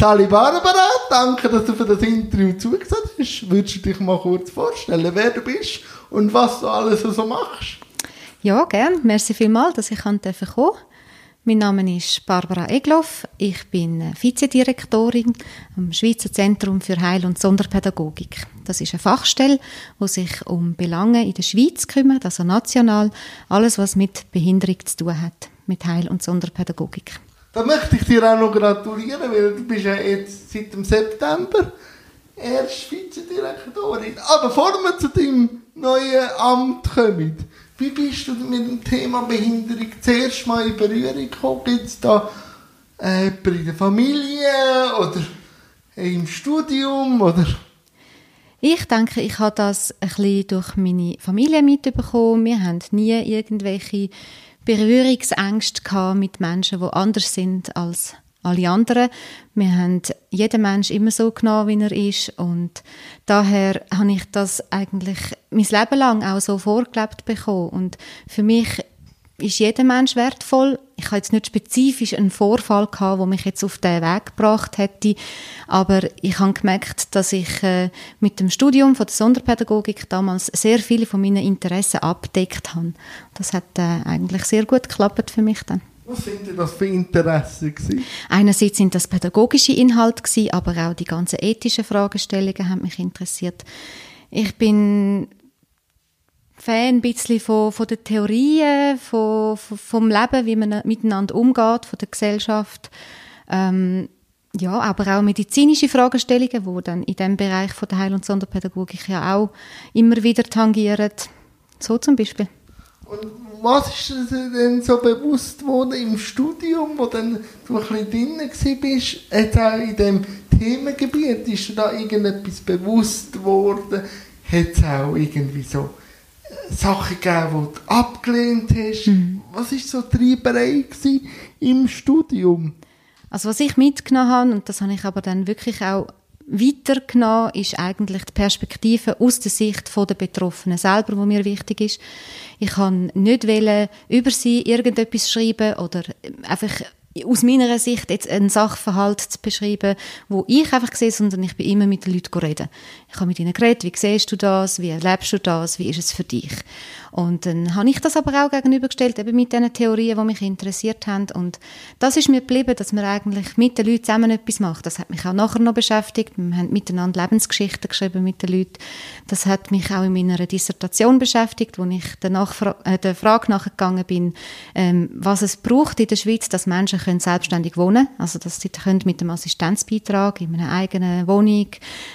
Sally Barbara, danke, dass du für das Interview zugesagt hast. Würdest du dich mal kurz vorstellen, wer du bist und was du alles so machst? Ja, gern. Merci vielmals, dass ich kommen durfte. Mein Name ist Barbara Egloff. Ich bin Vizedirektorin am Schweizer Zentrum für Heil- und Sonderpädagogik. Das ist eine Fachstelle, die sich um Belange in der Schweiz kümmert, also national, alles, was mit Behinderung zu tun hat, mit Heil- und Sonderpädagogik. Da möchte ich dir auch noch gratulieren, weil du bist ja jetzt seit dem September erst Vizedirektorin. Aber bevor wir zu deinem neuen Amt kommen, wie bist du mit dem Thema Behinderung zuerst mal in Berührung gekommen? Gibt es da äh, jemanden in der Familie oder im Studium oder... Ich denke, ich habe das ein bisschen durch meine Familie mitbekommen. Wir haben nie irgendwelche Berührungsängste mit Menschen, die anders sind als alle anderen. Wir haben jeden Mensch immer so genommen, wie er ist und daher habe ich das eigentlich mein Leben lang auch so vorgelebt bekommen und für mich ist jeder Mensch wertvoll. Ich habe jetzt nicht spezifisch einen Vorfall gehabt, der mich jetzt auf den Weg gebracht hätte, aber ich habe gemerkt, dass ich äh, mit dem Studium von der Sonderpädagogik damals sehr viele von meinen Interessen abdeckt habe. Das hat äh, eigentlich sehr gut geklappt für mich dann. Was sind das für Interessen gewesen? Einerseits sind das pädagogische Inhalte gewesen, aber auch die ganzen ethischen Fragestellungen haben mich interessiert. Ich bin Fan ein bisschen von, von den Theorien, von, von, vom Leben, wie man miteinander umgeht, von der Gesellschaft. Ähm, ja, aber auch medizinische Fragestellungen, die dann in dem Bereich von der Heil- und Sonderpädagogik ja auch immer wieder tangieren. So zum Beispiel. Und was ist dir denn so bewusst geworden im Studium, wo dann du ein bisschen drin warst, jetzt auch in diesem Themengebiet, ist dir da irgendetwas bewusst geworden? Hat es auch irgendwie so Sachen gegeben, die du abgelehnt hast? Mhm. Was war so die Treiberei im Studium? Also was ich mitgenommen habe, und das habe ich aber dann wirklich auch weitergenommen, ist eigentlich die Perspektive aus der Sicht der Betroffenen selber, wo mir wichtig ist. Ich kann nicht wollen, über sie irgendetwas schreiben oder einfach aus meiner Sicht jetzt einen Sachverhalt zu beschreiben, wo ich einfach sehe, sondern ich bin immer mit den Leuten reden. Ich habe mit ihnen geredet, wie siehst du das, wie erlebst du das, wie ist es für dich? Und dann habe ich das aber auch gegenübergestellt, eben mit diesen Theorien, die mich interessiert haben. Und das ist mir geblieben, dass man eigentlich mit den Leuten zusammen etwas macht. Das hat mich auch nachher noch beschäftigt. Wir haben miteinander Lebensgeschichten geschrieben mit den Leuten. Das hat mich auch in meiner Dissertation beschäftigt, wo ich der, Nachfra äh, der Frage nachgegangen bin, ähm, was es braucht in der Schweiz, dass Menschen können selbstständig wohnen. Also, dass sie können mit dem Assistenzbeitrag in einer eigenen Wohnung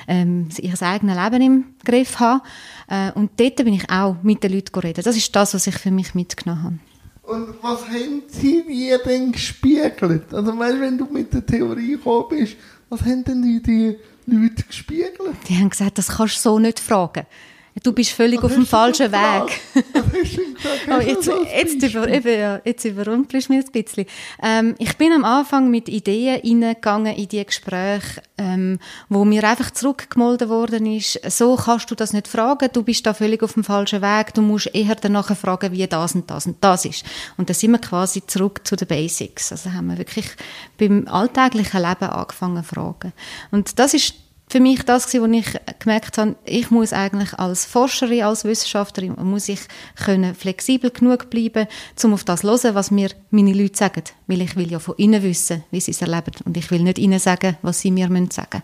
ähm, ihr eigenes Leben im Griff haben. Äh, und dort bin ich auch mit den Leuten reden. Das ist das, was ich für mich mitgenommen habe. Und was haben sie dir denn gespiegelt? Also weißt, wenn du mit der Theorie gekommen bist, was haben denn die Leute gespiegelt? Die haben gesagt, das kannst du so nicht fragen. Du bist völlig Was auf dem falschen Weg. oh, jetzt, jetzt, über, eben, jetzt überrumpelst du mich ein bisschen. Ähm, ich bin am Anfang mit Ideen hineingegangen in die Gespräche, ähm, wo mir einfach zurückgemolden worden ist, so kannst du das nicht fragen, du bist da völlig auf dem falschen Weg, du musst eher danach fragen, wie das und das und das ist. Und dann sind wir quasi zurück zu den Basics. Also haben wir wirklich beim alltäglichen Leben angefangen zu fragen. Und das ist für mich das gewesen, wo ich gemerkt habe, ich muss eigentlich als Forscherin, als Wissenschaftlerin, muss ich können flexibel genug bleiben, um auf das zu hören, was mir meine Leute sagen. Weil ich will ja von ihnen wissen, wie sie es erleben. Und ich will nicht ihnen sagen, was sie mir sagen müssen.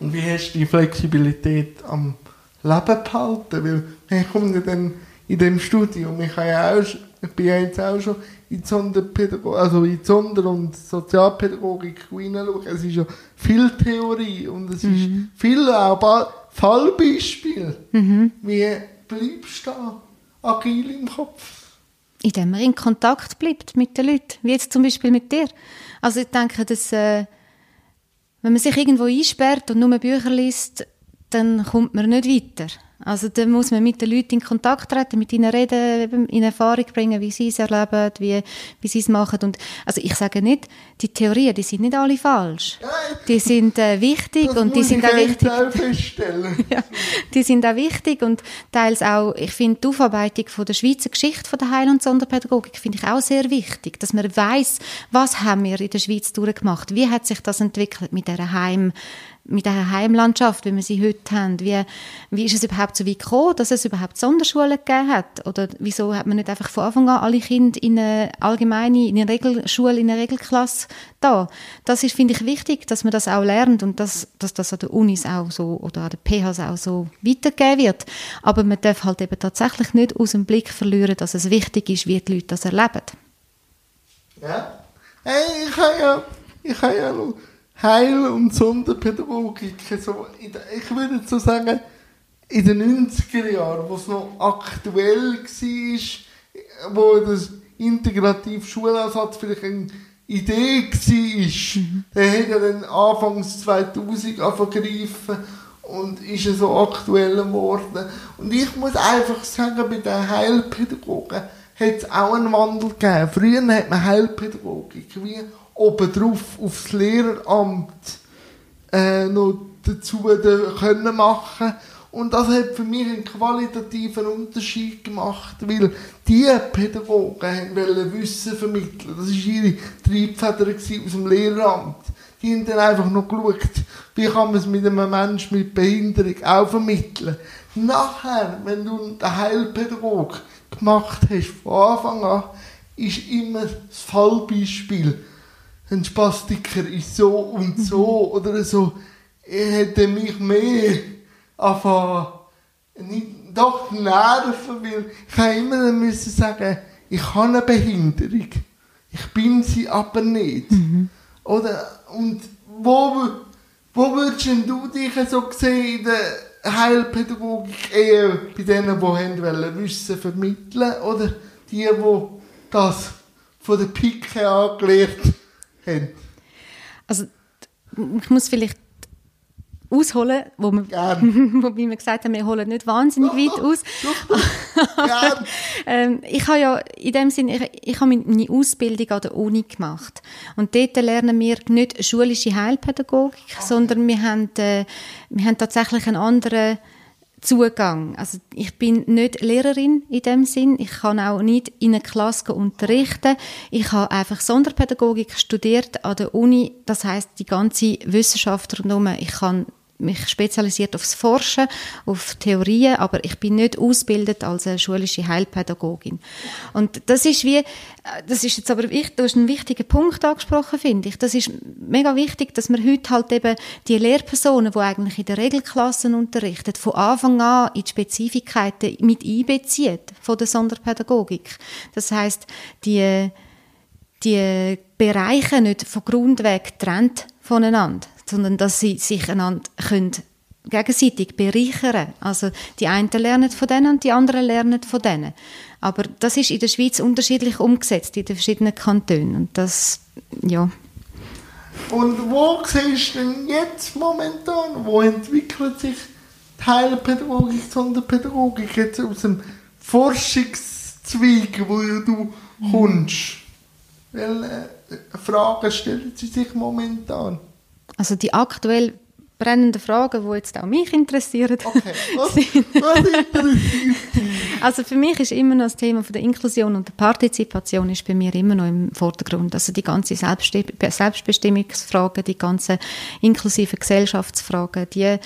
Und wie hast du die Flexibilität am Leben behalten? Weil wir kommen ja dann in dem Studium, ich, ja auch, ich bin ja jetzt auch schon in die Sonderpädagogik, also in die Sonder- und Sozialpädagogik hineinschauen. Es ist ja viel Theorie und es mhm. ist viel auch Fallbeispiel. Mhm. Wie bleibst du da agil im Kopf? Indem man in Kontakt bleibt mit den Leuten, wie jetzt zum Beispiel mit dir. Also ich denke, dass äh, wenn man sich irgendwo einsperrt und nur Bücher liest, dann kommt man nicht weiter. Also da muss man mit den Leuten in Kontakt treten, mit ihnen reden, in Erfahrung bringen, wie sie es erleben, wie, wie sie es machen. Und, also ich sage nicht, die Theorien, die sind nicht alle falsch. Die sind äh, wichtig Das und die sind auch wichtig. feststellen. Ja, die sind auch wichtig und teils auch, ich finde die Aufarbeitung von der Schweizer Geschichte von der Heil- und Sonderpädagogik finde ich auch sehr wichtig, dass man weiß, was haben wir in der Schweiz durchgemacht, wie hat sich das entwickelt mit der Heim mit der Heimlandschaft, wie wir sie heute haben. Wie, wie ist es überhaupt so weit gekommen, dass es überhaupt Sonderschulen gegeben hat? Oder wieso hat man nicht einfach von Anfang an alle Kinder in eine allgemeine, in eine Regelschule, in eine Regelklasse da? Das ist, finde ich, wichtig, dass man das auch lernt und dass, dass das an den Unis auch so oder an den PHs auch so weitergegeben wird. Aber man darf halt eben tatsächlich nicht aus dem Blick verlieren, dass es wichtig ist, wie die Leute das erleben. Ja. Hey, ich habe ja, ich habe ja Heil- und Sonderpädagogik. So der, ich würde so sagen, in den 90er Jahren, wo es noch aktuell war, wo das integrative Schulansatz vielleicht eine Idee war, mhm. der hat ja dann Anfangs 2000 angegriffen und ist so aktuell geworden. Und ich muss einfach sagen, bei den Heilpädagogen hat es auch einen Wandel gegeben. Früher hat man Heilpädagogik wie obendrauf aufs Lehreramt äh, noch dazu können machen und das hat für mich einen qualitativen Unterschied gemacht, weil die Pädagogen wollten Wissen vermitteln. Das war ihre Triebfeder aus dem Lehramt. Die haben dann einfach noch geschaut, wie kann man es mit einem Menschen mit Behinderung auch vermitteln. Nachher, wenn du den Heilpädagog gemacht hast, von Anfang an, ist immer das Fallbeispiel ein Spastiker ist so und so oder so. Er hätte mich mehr anfangen, doch nerven, weil ich habe immer müssen sagen, ich habe eine Behinderung. Ich bin sie aber nicht. Mhm. Oder, und wo, wo würdest du dich so sehen in der Heilpädagogik eher bei denen, die wollen, Wissen vermitteln oder die, die das von der Pike angelernt haben? Also, ich muss vielleicht ausholen, wo wir, wobei wir gesagt haben, wir holen nicht wahnsinnig doch, weit aus. Doch. ähm, ich habe ja in dem Sinne, ich, ich habe meine Ausbildung an der Uni gemacht und dort lernen wir nicht schulische Heilpädagogik, okay. sondern wir haben, äh, wir haben tatsächlich einen anderen Zugang. Also ich bin nicht Lehrerin in dem Sinn. Ich kann auch nicht in einer Klasse unterrichten. Ich habe einfach Sonderpädagogik studiert an der Uni. Das heißt die ganze Wissenschaft rundherum. Ich kann mich spezialisiert aufs Forschen, auf Theorien, aber ich bin nicht ausgebildet als eine schulische Heilpädagogin. Und das ist wie, das ist jetzt aber wichtig, du hast einen wichtigen Punkt angesprochen, finde ich. Das ist mega wichtig, dass man heute halt eben die Lehrpersonen, die eigentlich in der Regelklassen unterrichten, von Anfang an in die Spezifikkeiten mit einbezieht von der Sonderpädagogik. Das heißt, die die Bereiche nicht von Grund weg trennt voneinander sondern dass sie sich einander können gegenseitig bereichern. Also die einen lernen von denen und die anderen lernen von denen. Aber das ist in der Schweiz unterschiedlich umgesetzt in den verschiedenen Kantonen und das, ja. Und wo siehst du denn jetzt momentan, wo entwickelt sich die Heilpädagogik, Sonderpädagogik jetzt aus dem Forschungszweig, wo du kommst? Welche Fragen stellen sie sich momentan? Also die aktuell brennenden Fragen, die jetzt auch mich interessieren. Okay, was, was interessiert Also für mich ist immer noch das Thema von der Inklusion und der Partizipation ist bei mir immer noch im Vordergrund. Also die ganze Selbstbestimmungsfragen, die ganzen inklusive Gesellschaftsfragen, die,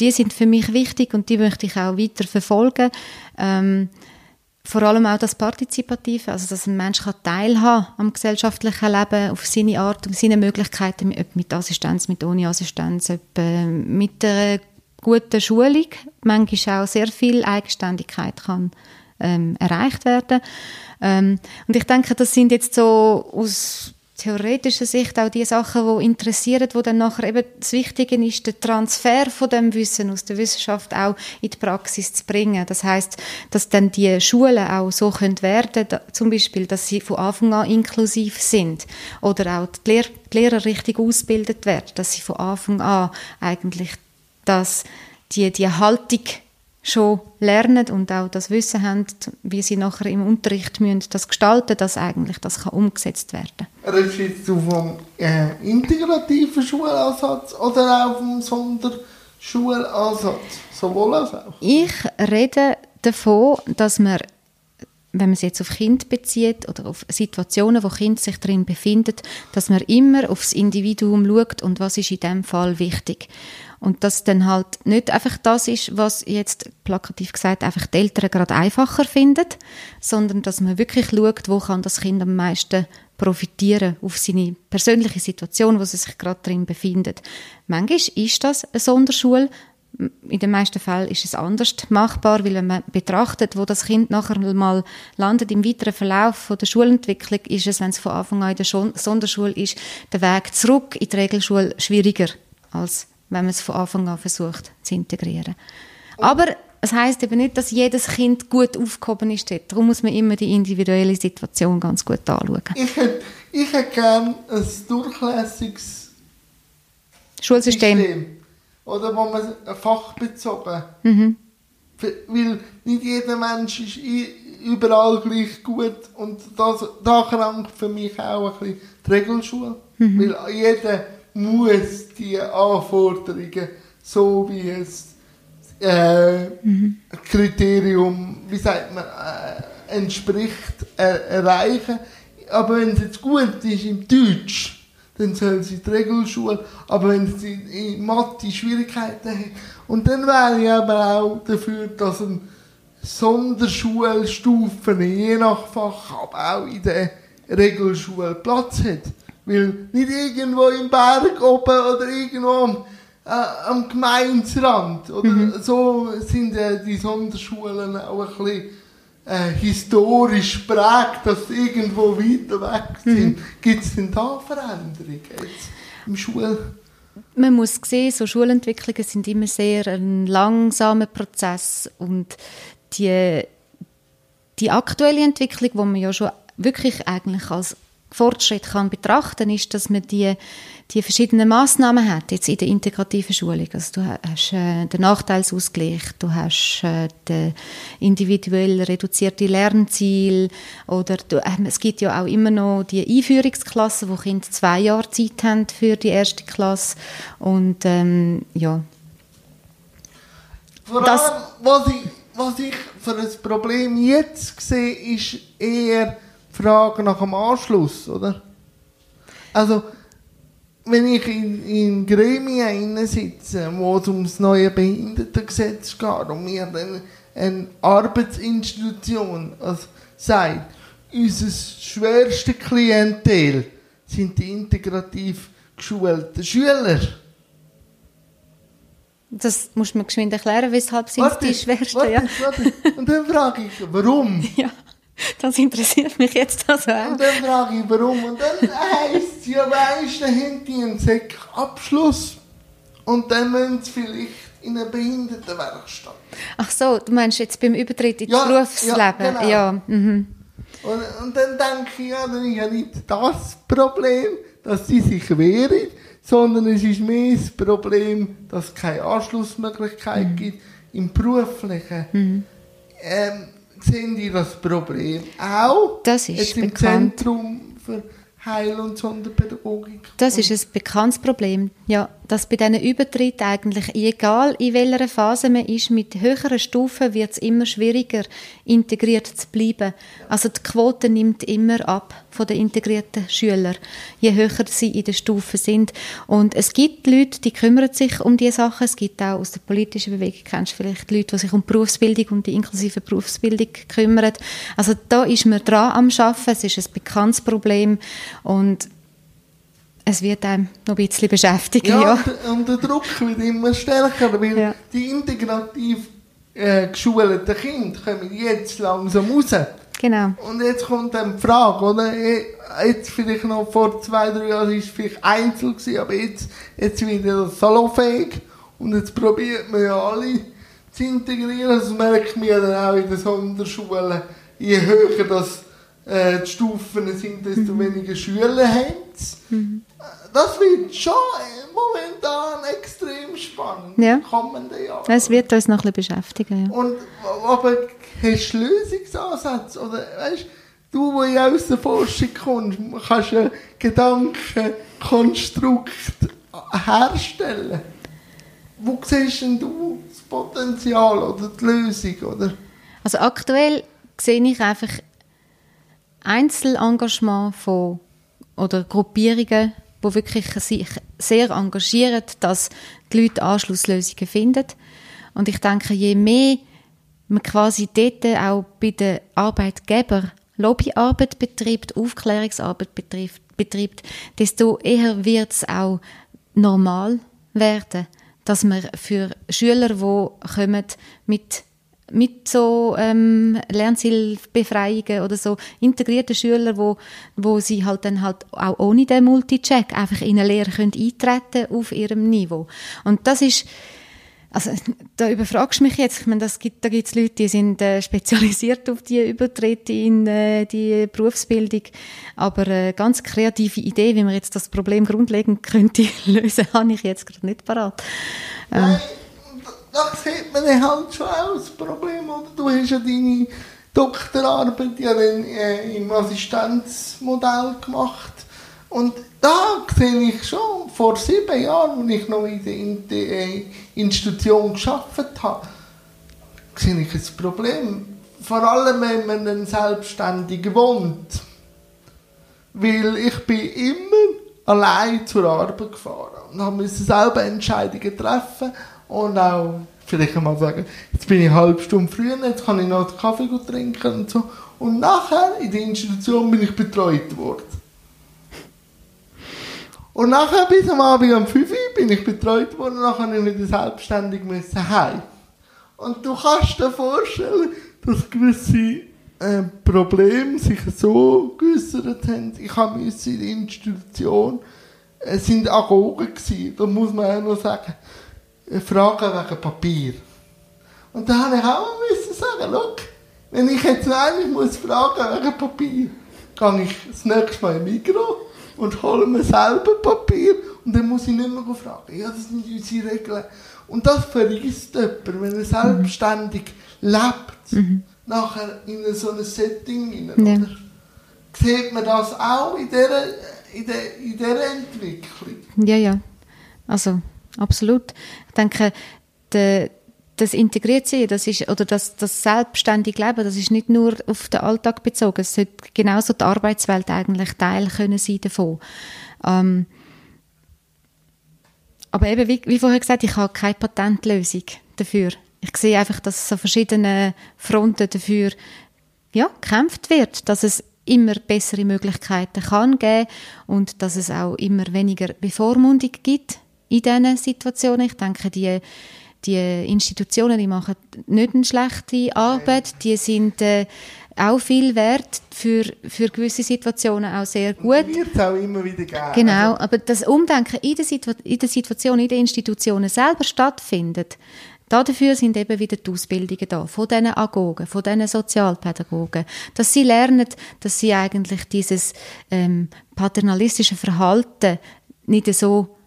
die sind für mich wichtig und die möchte ich auch weiter verfolgen. Ähm, vor allem auch das Partizipative, also dass ein Mensch kann teilhaben am gesellschaftlichen Leben auf seine Art und seine Möglichkeiten, ob mit Assistenz, mit ohne Assistenz, ob mit einer guten Schulung, manchmal auch sehr viel Eigenständigkeit kann ähm, erreicht werden. Ähm, und ich denke, das sind jetzt so aus theoretischer Sicht auch die Sachen, die interessieren, wo dann nachher eben das Wichtige ist, der Transfer von dem Wissen aus der Wissenschaft auch in die Praxis zu bringen. Das heißt, dass dann die Schulen auch so können werden, zum Beispiel, dass sie von Anfang an inklusiv sind oder auch die, Lehr die Lehrer richtig ausgebildet werden, dass sie von Anfang an eigentlich das, die, die Haltung schon lernen und auch das Wissen haben, wie sie nachher im Unterricht müssen, das gestalten, dass eigentlich das kann umgesetzt werden kann. Redest du vom äh, integrativen Schulansatz oder auch vom Sonderschulansatz? Sowohl als auch? Ich rede davon, dass man wenn man es jetzt auf Kind bezieht oder auf Situationen, wo Kind sich drin befindet, dass man immer aufs Individuum schaut und was ist in dem Fall wichtig. Und dass dann halt nicht einfach das ist, was jetzt plakativ gesagt einfach die Eltern gerade einfacher finden, sondern dass man wirklich schaut, wo kann das Kind am meisten profitieren auf seine persönliche Situation, wo es sich gerade drin befindet. Manchmal ist das eine Sonderschule, in den meisten Fällen ist es anders machbar, weil wenn man betrachtet, wo das Kind nachher mal landet im weiteren Verlauf von der Schulentwicklung, ist es, wenn es von Anfang an in der Sonderschule ist, der Weg zurück in die Regelschule schwieriger, als wenn man es von Anfang an versucht zu integrieren. Aber es heißt eben nicht, dass jedes Kind gut aufgehoben ist dort. Darum muss man immer die individuelle Situation ganz gut anschauen. Ich hätte, ich hätte gerne ein durchlässiges Schulsystem. System oder wo man fachbezogen. Mhm. Weil nicht jeder Mensch ist überall gleich gut und das, da krankt für mich auch ein bisschen die Regelschule. Mhm. Weil jeder muss die Anforderungen, so wie es äh, mhm. Kriterium, wie sagt man, äh, entspricht, äh, erreichen. Aber wenn es jetzt gut ist im Deutsch, dann sollen sie die Regelschule, aber wenn sie in Mathe Schwierigkeiten haben, und dann wäre ich aber auch dafür, dass ein Sonderschulstufen je nach Fach, aber auch in der Regelschule Platz hat. Weil nicht irgendwo im Berg oben oder irgendwo am, äh, am Gemeinsrand oder mhm. so sind äh, die Sonderschulen auch ein bisschen äh, historisch prägt, dass sie irgendwo weiter weg sind. Mhm. Gibt es denn da Veränderungen jetzt im Schul? Man muss sehen, so Schulentwicklungen sind immer sehr ein langsamer Prozess und die, die aktuelle Entwicklung, wo man ja schon wirklich eigentlich als Fortschritt kann betrachten, ist, dass man die die verschiedenen Maßnahmen hat jetzt in der integrativen Schulung. Also du hast äh, den Nachteilsausgleich, du hast äh, den individuell reduzierte Lernziel oder du, äh, es gibt ja auch immer noch die Einführungsklassen, wo Kinder zwei Jahre Zeit haben für die erste Klasse und ähm, ja. Vor allem, was ich, was ich für ein Problem jetzt sehe, ist eher Frage nach dem Anschluss, oder? Also wenn ich in, in Gremien sitze, wo es um das neue Behindertengesetz geht und mir dann eine Arbeitsinstitution also sagt, unser schwerste Klientel sind die integrativ geschulten Schüler. Das muss man geschwind erklären, weshalb sind warte, die schwersten. Warte, ja. warte. Und dann frage ich, warum? ja. Das interessiert mich jetzt also auch. Und dann frage ich, warum. Und dann heisst es, ja weisst, dann haben die einen Sek-Abschluss und dann müssen sie vielleicht in eine Behindertenwerkstatt. Ach so, du meinst jetzt beim Übertritt ins ja, Berufsleben? Ja, genau. ja. Mhm. Und, und dann denke ich, ja, dann ist ja nicht das Problem, dass sie sich wehren, sondern es ist mehr das Problem, dass es keine Anschlussmöglichkeit mhm. gibt im Beruflichen. Mhm. Ähm, sehen die das Problem auch? Das ist im bekannt. Zentrum für Heil- und Sonderpädagogik. Das ist ein bekanntes Problem, ja dass bei diesen Übertritten eigentlich, egal in welcher Phase man ist, mit höheren Stufen wird es immer schwieriger, integriert zu bleiben. Also die Quote nimmt immer ab von den integrierten Schülern, je höher sie in der Stufe sind. Und es gibt Leute, die kümmern sich um diese Sachen. Es gibt auch aus der politischen Bewegung, kennst du vielleicht Leute, die sich um Berufsbildung und die inklusive Berufsbildung kümmern. Also da ist man dran am Arbeiten. Es ist ein bekanntes Problem und es wird einem noch ein bisschen beschäftigen. Ja, ja. Und, der Druck wird immer stärker, weil ja. die integrativ äh, geschulten Kinder kommen jetzt langsam raus. Genau. Und jetzt kommt dann die Frage, oder? Jetzt vielleicht noch vor zwei, drei Jahren war es vielleicht einzeln, gewesen, aber jetzt, jetzt wieder das salonfähig. Und jetzt probiert man ja alle zu integrieren. Das merkt man ja dann auch in den Sonderschulen. Je höher das, äh, die Stufen sind, desto mhm. weniger Schüler haben. Mhm das wird schon momentan extrem spannend. Ja. kommenden Jahren. Es wird uns noch ein bisschen beschäftigen. Ja. Und, aber hast du Lösungsansätze? Oder, weißt, du, wo ja aus der Forschung kommst, kannst du ein Gedankenkonstrukt herstellen. Wo siehst denn du das Potenzial oder die Lösung? Oder? Also aktuell sehe ich einfach Einzelengagement von oder Gruppierungen, die wirklich sich sehr engagieren, dass die Leute Anschlusslösungen finden. Und ich denke, je mehr man quasi dort auch bei den Arbeitgebern Lobbyarbeit betreibt, Aufklärungsarbeit betreibt, betreibt desto eher wird es auch normal werden, dass man für Schüler, die kommen mit mit so ähm, Lernzielbefreiungen oder so integrierte Schüler, wo, wo sie halt dann halt auch ohne den Multicheck einfach in eine Lehre können eintreten auf ihrem Niveau. Und das ist also, da überfragst du mich jetzt. Ich meine, das gibt, da gibt es Leute, die sind äh, spezialisiert auf die Übertritte in äh, die Berufsbildung. Aber äh, ganz kreative Idee, wie man jetzt das Problem grundlegend könnte lösen, habe ich jetzt gerade nicht parat. Ähm, Da sieht man dann halt schon das Problem. Oder? Du hast ja deine Doktorarbeit ja dann, äh, im Assistenzmodell gemacht. Und da sehe ich schon, vor sieben Jahren, als ich noch in der, in der äh, Institution gearbeitet habe, sehe ich ein Problem. Vor allem, wenn man dann selbstständig wohnt. Weil ich bin immer allein zur Arbeit gefahren und habe selber Entscheidungen treffen und auch vielleicht einmal sagen, jetzt bin ich eine halbe Stunde früher, jetzt kann ich noch einen Kaffee gut trinken und so. Und nachher in der Institution bin ich betreut worden. Und nachher bis am Abend um 5 Uhr bin ich betreut worden und nachher bin ich wieder selbstständig müssen heim. Und du kannst dir vorstellen, dass gewisse äh, Probleme sich so geäussert haben. Ich habe müssen in der Institution, es sind Agogen gewesen, da muss man auch noch sagen, äh, Fragen wegen Papier. Und da habe ich auch müssen sagen, look, wenn ich jetzt eigentlich muss fragen wegen Papier, gehe ich das nächste Mal im Migros und hole mir selber Papier und dann muss ich nicht mehr fragen. Ja, das sind unsere Regeln. Und das vergisst jemand, wenn er selbstständig lebt, nachher in so ein Setting hinein, Ja. oder? Sieht man das auch in dieser, in der, in dieser Entwicklung? Ja, ja. Also, absolut. Denke, der, das integriert sein, das ist, oder das, das selbstständige Leben, das ist nicht nur auf den Alltag bezogen. Es sollte genauso die Arbeitswelt eigentlich Teil können sein davon. Ähm, aber eben, wie, wie vorher gesagt, ich habe keine Patentlösung dafür. Ich sehe einfach, dass es an verschiedenen Fronten dafür ja, gekämpft wird, dass es immer bessere Möglichkeiten kann geben und dass es auch immer weniger Bevormundung gibt in diesen Situationen. Ich denke, die, die Institutionen, die machen nicht eine schlechte Arbeit, die sind äh, auch viel wert für, für gewisse Situationen auch sehr gut. Wird es auch immer wieder geben. Genau, aber das Umdenken in der, Situ in der Situation, in den Institutionen selber stattfindet, dafür sind eben wieder die Ausbildungen da, von diesen Agogen, von diesen Sozialpädagogen, dass sie lernen, dass sie eigentlich dieses ähm, paternalistische Verhalten nicht so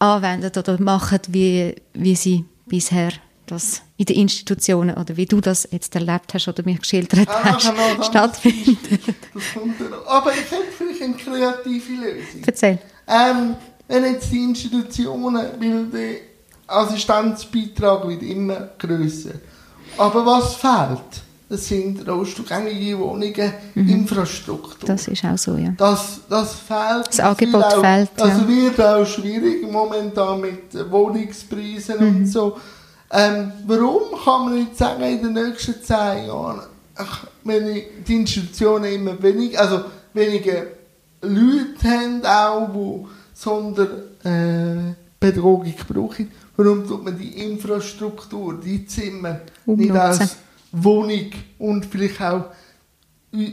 anwenden oder machen, wie, wie sie bisher das in den Institutionen oder wie du das jetzt erlebt hast oder mich geschildert Ah, hast, genau, stattfindet. Das kommt. Aber ich hätte vielleicht eine kreative Lösung. Erzähl. Ähm, wenn jetzt die Institutionen, weil der Assistenzbeitrag wird immer grösser. Aber was fehlt? Das sind rohstuhlgängige Wohnungen, Infrastruktur. Das ist auch so, ja. Das, das fehlt. Das Angebot auch, fehlt, Das ja. wird auch schwierig momentan mit äh, Wohnungspreisen und Mhm. so. Ähm, warum kann man nicht sagen, in den nächsten zehn Jahren, ach, wenn die Institutionen immer weniger, also weniger Leute haben, auch, die Sonderpädagogik brauchen, warum tut man die Infrastruktur, die Zimmer nicht Umnutzen. als Wohnung und vielleicht auch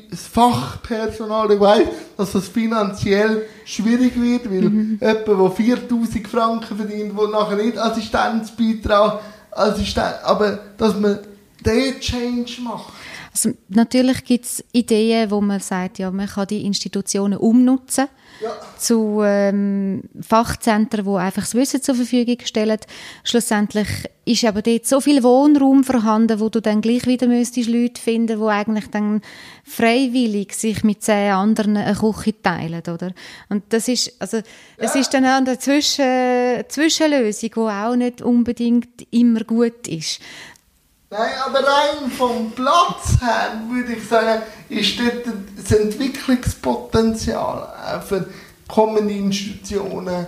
das Fachpersonal, ich weiss, dass das finanziell schwierig wird, weil Mhm. jemand, der 4000 Franken verdient, der nachher nicht Assistenzbeitrag, Assistent, aber dass man den Change macht. Also, natürlich gibt es Ideen, wo man sagt, ja, man kann die Institutionen umnutzen ja. zu ähm, Fachzentren, die einfach das Wissen zur Verfügung stellen. Schlussendlich ist aber dort so viel Wohnraum vorhanden, wo du dann gleich wieder müsstest Leute finden, die eigentlich dann freiwillig sich mit zehn anderen eine Küche teilen, oder? Und das ist, also, es ja. ist dann auch eine Zwischen Zwischenlösung, die auch nicht unbedingt immer gut ist. Nein, aber rein vom Platz her würde ich sagen, ist dort das Entwicklungspotenzial für kommende Institutionen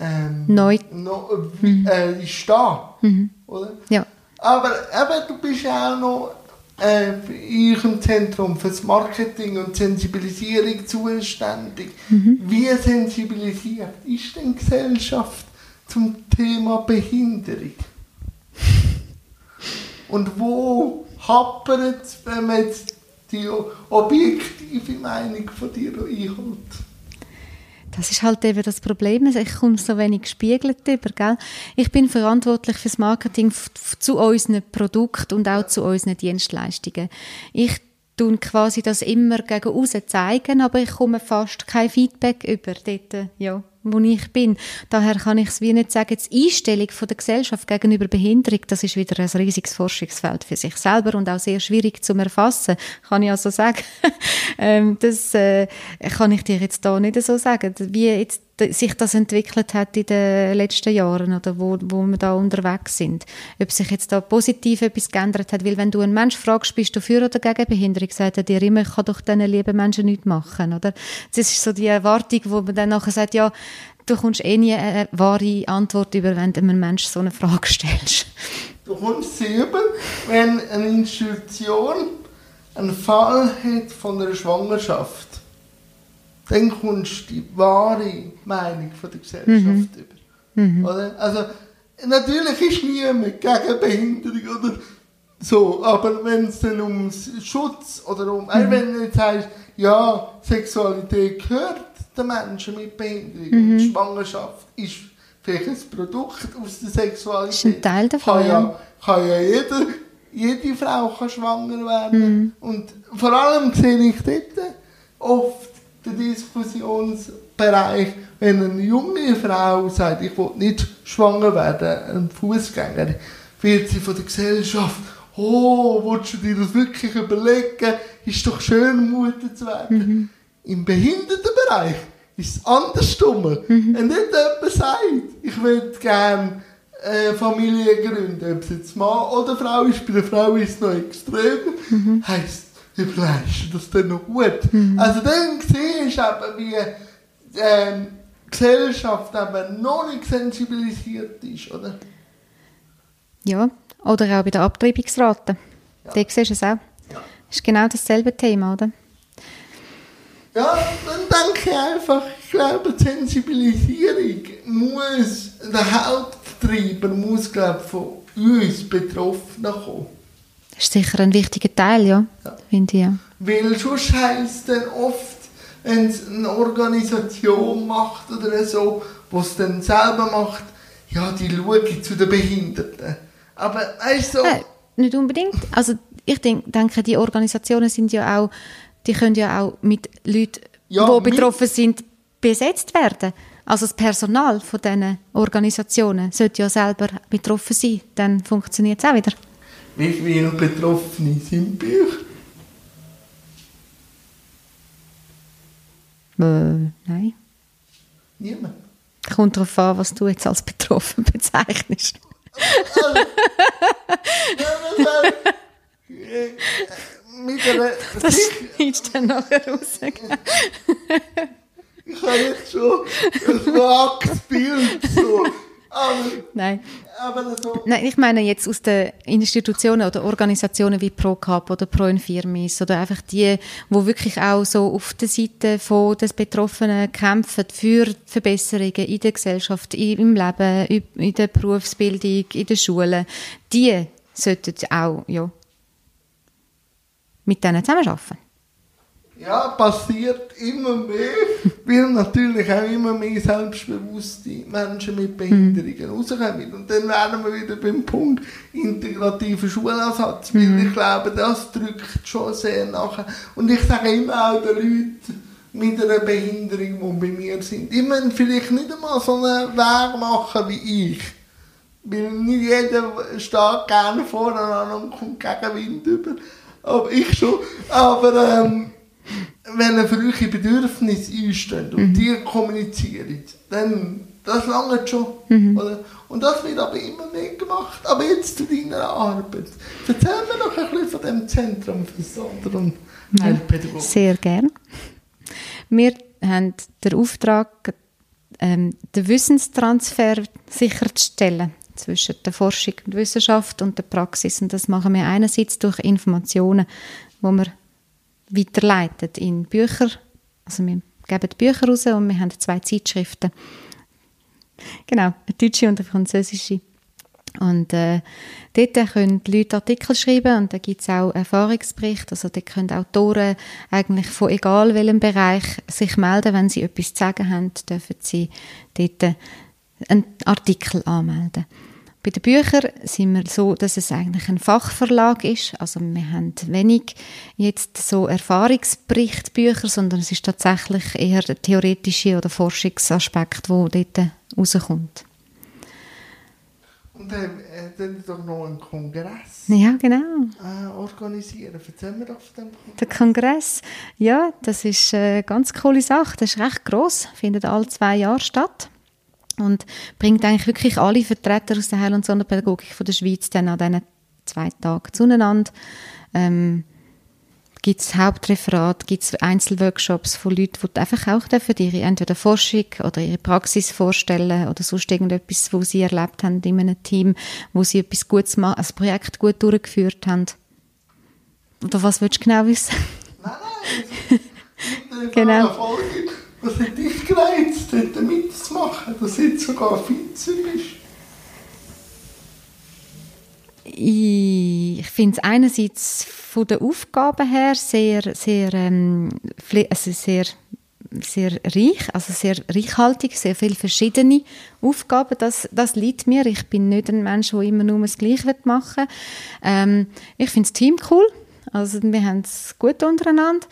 ähm, Neu. No, mhm. äh, ist da. Mhm. Oder? Ja. Aber eben, du bist ja auch noch äh, in eurem Zentrum für das Marketing und Sensibilisierung zuständig. Mhm. Wie sensibilisiert ist denn die Gesellschaft zum Thema Behinderung? Und wo hapert es, wenn man jetzt die objektive Meinung von dir einholt? Das ist halt eben das Problem. Ich komme so wenig gespiegelt über, gell? Ich bin verantwortlich fürs Marketing zu unseren Produkten und auch zu unseren Dienstleistungen. Ich tun quasi das immer gegen außen zeigen, aber ich komme fast kein Feedback über dort, ja wo ich bin. Daher kann ich es wie nicht sagen, die Einstellung von der Gesellschaft gegenüber Behinderung, das ist wieder ein riesiges Forschungsfeld für sich selber und auch sehr schwierig zu erfassen, kann ich also sagen. ähm, das äh, kann ich dir jetzt da nicht so sagen, wie jetzt sich das entwickelt hat in den letzten Jahren oder wo, wo wir da unterwegs sind. Ob sich jetzt da positiv etwas geändert hat, weil wenn du einen Mensch fragst, bist du für oder gegen Behinderung, sagt er dir immer, ich kann doch diesen lieben Menschen nichts machen, oder? Das ist so die Erwartung, wo man dann nachher sagt, ja, du kommst eh nie eine wahre Antwort über, wenn du einem Menschen so eine Frage stellst. Du kommst sie über, wenn eine Institution einen Fall hat von einer Schwangerschaft dann kommst du die wahre Meinung von der Gesellschaft mhm. über. Mhm. Oder? Also, natürlich ist niemand gegen Behinderung oder so, aber wenn es dann um Schutz oder um, mhm. wenn du jetzt sagst, ja, Sexualität gehört den Menschen mit Behinderung mhm. und Schwangerschaft ist vielleicht ein Produkt aus der Sexualität. Das ist ein Teil davon, kann ja. Kann ja jeder, jede Frau kann schwanger werden. Mhm. Und vor allem sehe ich dort oft der Diskussionsbereich, wenn eine junge Frau sagt, ich will nicht schwanger werden, ein Fußgänger, wird sie von der Gesellschaft, oh, willst du dir das wirklich überlegen? Ist doch schön, Mutter zu werden. Mhm. Im Behindertenbereich ist es andersrum. Mhm. Wenn nicht jemand sagt, ich würde gerne äh, Familie gründen, ob es jetzt Mann oder Frau ist, bei der Frau ist es noch extrem, mhm. heisst überlegst du das dann noch gut? Mhm. Also dann siehst du eben, wie ähm, die Gesellschaft eben noch nicht sensibilisiert ist, oder? Ja, oder auch bei der Abtreibungsrate. Ja. Da siehst du es auch. Ja. Das ist genau dasselbe Thema, oder? Ja, dann denke ich einfach, ich glaube, die Sensibilisierung muss, der Haupttreiber muss, glaube ich, von uns Betroffenen kommen. Das ist sicher ein wichtiger Teil, ja, ja. finde ich. Ja. Weil sonst heisst dann oft, wenn es eine Organisation macht oder so, die es dann selber macht, ja, die schauen zu den Behinderten. Aber weißt du... So, äh, nicht unbedingt. Also ich denk, denke, die Organisationen sind ja auch, die können ja auch mit Leuten, ja, die betroffen sind, besetzt werden. Also das Personal von diesen Organisationen sollte ja selber betroffen sein. Dann funktioniert es auch wieder. Wie viele Betroffene sind bei euch? Äh, nein. Niemand? Kommt darauf an, was du jetzt als betroffen bezeichnest. Also, mit einer das schneidest du dann nachher raus. ich habe jetzt schon ein vages Bild. So. Aber, Nein aber so. Nein, ich meine jetzt aus den Institutionen oder Organisationen wie ProCap oder ProInfirmis oder einfach die, wo wirklich auch so auf der Seite von des Betroffenen kämpfen für Verbesserungen in der Gesellschaft, im Leben, in der Berufsbildung, in der Schule, die sollten auch ja, mit denen zusammenarbeiten. Ja, passiert immer mehr, weil natürlich auch immer mehr selbstbewusste Menschen mit Behinderungen mhm. rauskommen. Und dann wären wir wieder beim Punkt integrativer Schulansatz, weil mhm. ich glaube, das drückt schon sehr nachher. Und ich sage immer auch den Leuten mit einer Behinderung, die bei mir sind, müssen vielleicht nicht einmal so einen Weg machen wie ich. Weil nicht jeder steht gerne vorne und kommt gegen Wind über. Aber ich schon. Aber ähm, wenn ihr für eure Bedürfnisse einsteht und mhm. die kommunizieren, dann das lange schon. Mhm. Oder? Und das wird aber immer mehr gemacht. Aber jetzt zu deiner Arbeit. Erzähl mir noch ein bisschen von dem Zentrum für Sonder- und Heilpädagogik. Sehr gern. Wir haben den Auftrag, ähm, den Wissenstransfer sicherzustellen zwischen der Forschung und Wissenschaft und der Praxis. Und das machen wir einerseits durch Informationen, die wir weiterleiten in Bücher. Also wir geben Bücher raus und wir haben zwei Zeitschriften. Genau, eine deutsche und eine französische. Und äh, dort können die Leute Artikel schreiben und da gibt es auch Erfahrungsberichte. Also dort können Autoren eigentlich von egal welchem Bereich sich melden, wenn sie etwas zu sagen haben, dürfen sie dort einen Artikel anmelden. Bei den Büchern sind wir so, dass es eigentlich ein Fachverlag ist. Also wir haben wenig jetzt so Erfahrungsberichtbücher, sondern es ist tatsächlich eher der theoretische oder Forschungsaspekt, der dort rauskommt. Und dann, äh, dann doch noch einen Kongress ja, genau. Äh, organisieren. Erzähl mir doch von dem Kongress. Der Kongress, ja, das ist eine ganz coole Sache. Das ist recht gross, findet alle zwei Jahre statt und bringt eigentlich wirklich alle Vertreter aus der Heil- und Sonderpädagogik von der Schweiz dann an diesen zwei Tagen zueinander. Ähm, gibt es Hauptreferat, gibt es Einzelworkshops von Leuten, die einfach auch dürfen ihre entweder Forschung oder ihre Praxis vorstellen oder sonst irgendetwas, wo sie erlebt haben in einem Team, wo sie etwas Gutes machen, ein Projekt gut durchgeführt haben. Oder was willst du genau wissen? Nein, nein, genau. Was hat dich gereizt, dort mitzumachen, dass du jetzt sogar Vize bist? Ich finde es einerseits von der Aufgabe her sehr, sehr, ähm, also sehr, sehr reich, also sehr reichhaltig, sehr viele verschiedene Aufgaben. Das, das liegt mir. Ich bin nicht ein Mensch, der immer nur das Gleiche machen will. Ähm, ich finde das Team cool. Also wir haben es gut untereinander.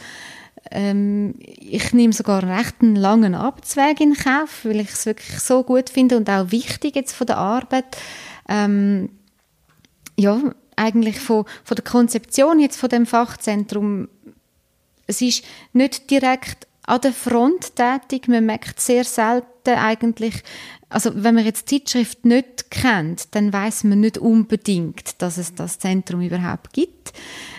Ähm, ich nehme sogar einen recht langen Arbeitsweg in Kauf, weil ich es wirklich so gut finde und auch wichtig jetzt von der Arbeit. Ähm, ja, eigentlich von, von der Konzeption jetzt von dem Fachzentrum, es ist nicht direkt an der Front tätig. Man merkt sehr selten eigentlich, also wenn man jetzt die Zeitschrift nicht kennt, dann weiß man nicht unbedingt, dass es das Zentrum überhaupt gibt.